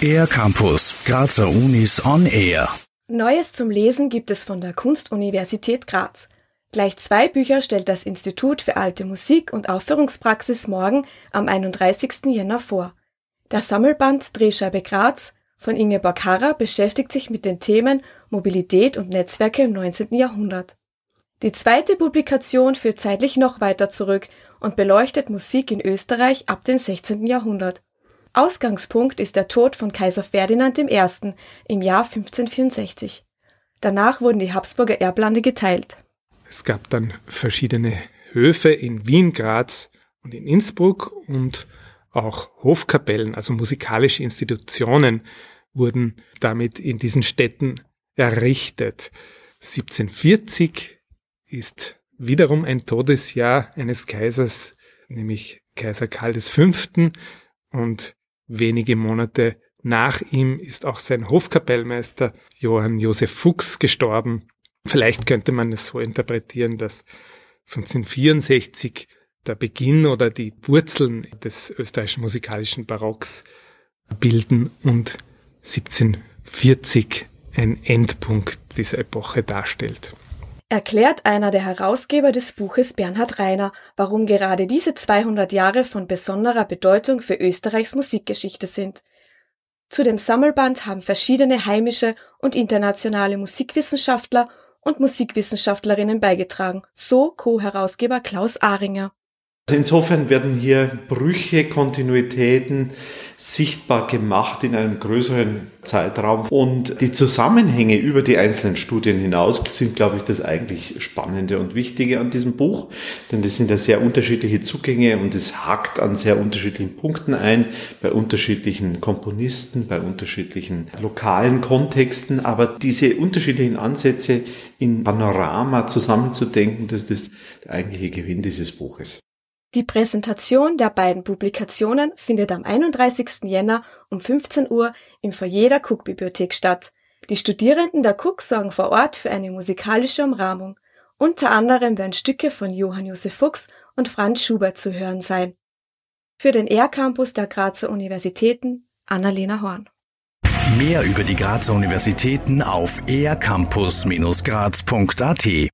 Air Campus, Grazer Unis on Air. Neues zum Lesen gibt es von der Kunstuniversität Graz. Gleich zwei Bücher stellt das Institut für alte Musik und Aufführungspraxis morgen am 31. Jänner vor. Der Sammelband Drehscheibe Graz von Ingeborg Harrer beschäftigt sich mit den Themen Mobilität und Netzwerke im 19. Jahrhundert. Die zweite Publikation führt zeitlich noch weiter zurück und beleuchtet Musik in Österreich ab dem 16. Jahrhundert. Ausgangspunkt ist der Tod von Kaiser Ferdinand I. im Jahr 1564. Danach wurden die Habsburger Erblande geteilt. Es gab dann verschiedene Höfe in Wien, Graz und in Innsbruck und auch Hofkapellen, also musikalische Institutionen, wurden damit in diesen Städten errichtet. 1740 ist wiederum ein Todesjahr eines Kaisers, nämlich Kaiser Karl V. Und wenige Monate nach ihm ist auch sein Hofkapellmeister Johann Josef Fuchs gestorben. Vielleicht könnte man es so interpretieren, dass 1564 der Beginn oder die Wurzeln des österreichischen musikalischen Barocks bilden und 1740 ein Endpunkt dieser Epoche darstellt. Erklärt einer der Herausgeber des Buches Bernhard Reiner, warum gerade diese 200 Jahre von besonderer Bedeutung für Österreichs Musikgeschichte sind. Zu dem Sammelband haben verschiedene heimische und internationale Musikwissenschaftler und Musikwissenschaftlerinnen beigetragen, so Co-Herausgeber Klaus Ahringer. Also insofern werden hier Brüche, Kontinuitäten sichtbar gemacht in einem größeren Zeitraum. Und die Zusammenhänge über die einzelnen Studien hinaus sind, glaube ich, das eigentlich Spannende und Wichtige an diesem Buch. Denn das sind ja sehr unterschiedliche Zugänge und es hakt an sehr unterschiedlichen Punkten ein, bei unterschiedlichen Komponisten, bei unterschiedlichen lokalen Kontexten. Aber diese unterschiedlichen Ansätze in Panorama zusammenzudenken, das ist der eigentliche Gewinn dieses Buches. Die Präsentation der beiden Publikationen findet am 31. Jänner um 15 Uhr im Foyer der Cook-Bibliothek statt. Die Studierenden der Cook sorgen vor Ort für eine musikalische Umrahmung. Unter anderem werden Stücke von Johann Josef Fuchs und Franz Schubert zu hören sein. Für den ER-Campus der Grazer Universitäten Annalena Horn. Mehr über die Grazer Universitäten auf ercampus-graz.at